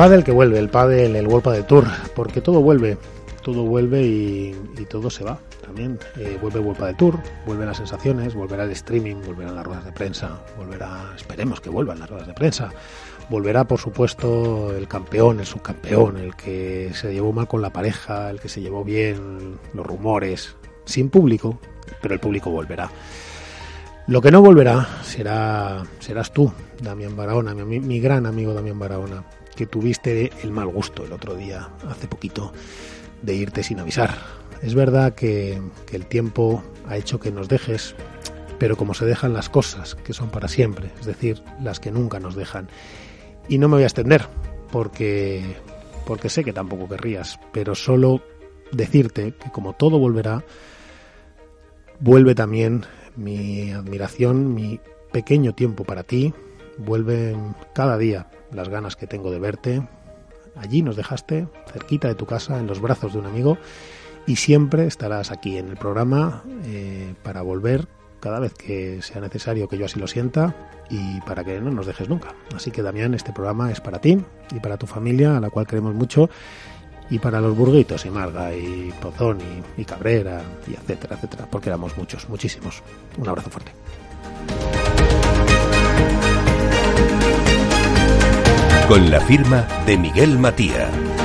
pádel que vuelve, el pádel, el World Padel Tour, porque todo vuelve, todo vuelve y, todo se va también. Eh, vuelve el World Padel Tour, vuelven las sensaciones, volverá el streaming, volverán las ruedas de prensa, volverá, esperemos que vuelvan las ruedas de prensa, volverá por supuesto el campeón, el subcampeón, el que se llevó mal con la pareja, el que se llevó bien, los rumores, sin público, pero el público volverá. Lo que no volverá será serás tú, Damián Barahona, mi, mi gran amigo Damián Barahona, tuviste el mal gusto el otro día, hace poquito, de irte sin avisar. Es verdad que, que el tiempo ha hecho que nos dejes, pero como se dejan las cosas, que son para siempre, es decir, las que nunca nos dejan. Y no me voy a extender, porque, porque sé que tampoco querrías, pero solo decirte que como todo volverá, vuelve también mi admiración, mi pequeño tiempo para ti, vuelven cada día las ganas que tengo de verte. Allí nos dejaste, cerquita de tu casa, en los brazos de un amigo, y siempre estarás aquí en el programa eh, para volver cada vez que sea necesario que yo así lo sienta y para que no nos dejes nunca. Así que Damián, este programa es para ti y para tu familia, a la cual queremos mucho y para los burguitos y Marga y Pozón y, Cabrera y etcétera, etcétera, porque éramos muchos, muchísimos. Un abrazo fuerte. Con la firma de Miguel Matías.